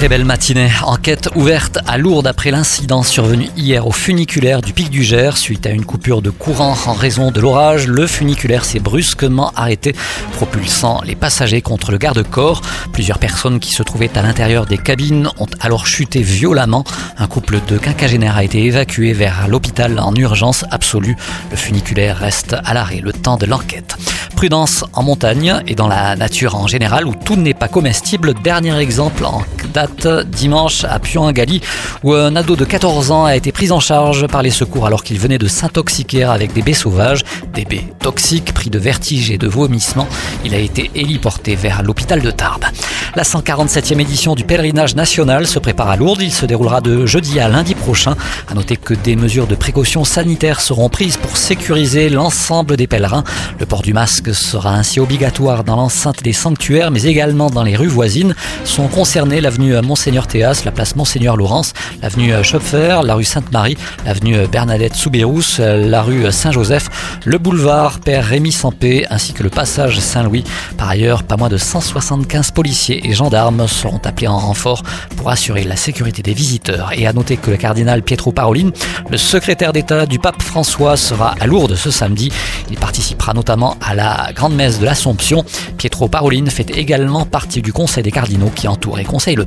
Très belle matinée. Enquête ouverte à Lourdes après l'incident survenu hier au funiculaire du Pic du Gers. Suite à une coupure de courant en raison de l'orage, le funiculaire s'est brusquement arrêté, propulsant les passagers contre le garde-corps. Plusieurs personnes qui se trouvaient à l'intérieur des cabines ont alors chuté violemment. Un couple de quinquagénaires a été évacué vers l'hôpital en urgence absolue. Le funiculaire reste à l'arrêt le temps de l'enquête. Prudence en montagne et dans la nature en général où tout n'est pas comestible. Dernier exemple en date dimanche à Puangali où un ado de 14 ans a été pris en charge par les secours alors qu'il venait de s'intoxiquer avec des baies sauvages, des baies toxiques pris de vertiges et de vomissements. Il a été héliporté vers l'hôpital de Tarbes. La 147e édition du pèlerinage national se prépare à Lourdes. Il se déroulera de jeudi à lundi prochain. À noter que des mesures de précaution sanitaire seront prises pour sécuriser l'ensemble des pèlerins. Le port du masque sera ainsi obligatoire dans l'enceinte des sanctuaires, mais également dans les rues voisines. Sont concernées l'avenue Monseigneur Théas, la place Monseigneur Laurence, l'avenue Schopfer, la rue Sainte-Marie, l'avenue Bernadette Soubérous, la rue Saint-Joseph, le boulevard Père Rémy Sampé, ainsi que le passage Saint-Louis. Par ailleurs, pas moins de 175 policiers et gendarmes seront appelés en renfort pour assurer la sécurité des visiteurs. Et à noter que le cardinal Pietro Parolin, le secrétaire d'État du pape François, sera à Lourdes ce samedi. Il participera notamment à la grande messe de l'Assomption. Pietro Parolin fait également partie du conseil des cardinaux qui entoure et conseille le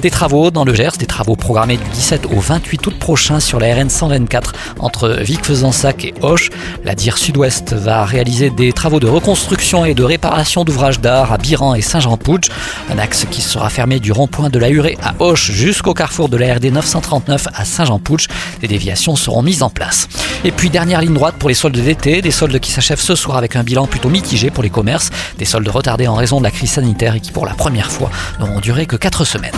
Des travaux dans le Gers, des travaux programmés du 17 au 28 août prochain sur la RN 124 entre Vic-Fezensac et Hoche. La DIR Sud-Ouest va réaliser des travaux de reconstruction et de réparation d'ouvrages d'art à Biran et Saint-Jean-Pouge. Un axe qui sera fermé du rond-point de la Hurée à Hoche jusqu'au carrefour de la RD 939 à Saint-Jean-Pouch. Des déviations seront mises en place. Et puis dernière ligne droite pour les soldes d'été, des soldes qui s'achèvent ce soir avec un bilan plutôt mitigé pour les commerces, des soldes retardés en raison de la crise sanitaire et qui pour la première fois n'auront duré que 4 semaines.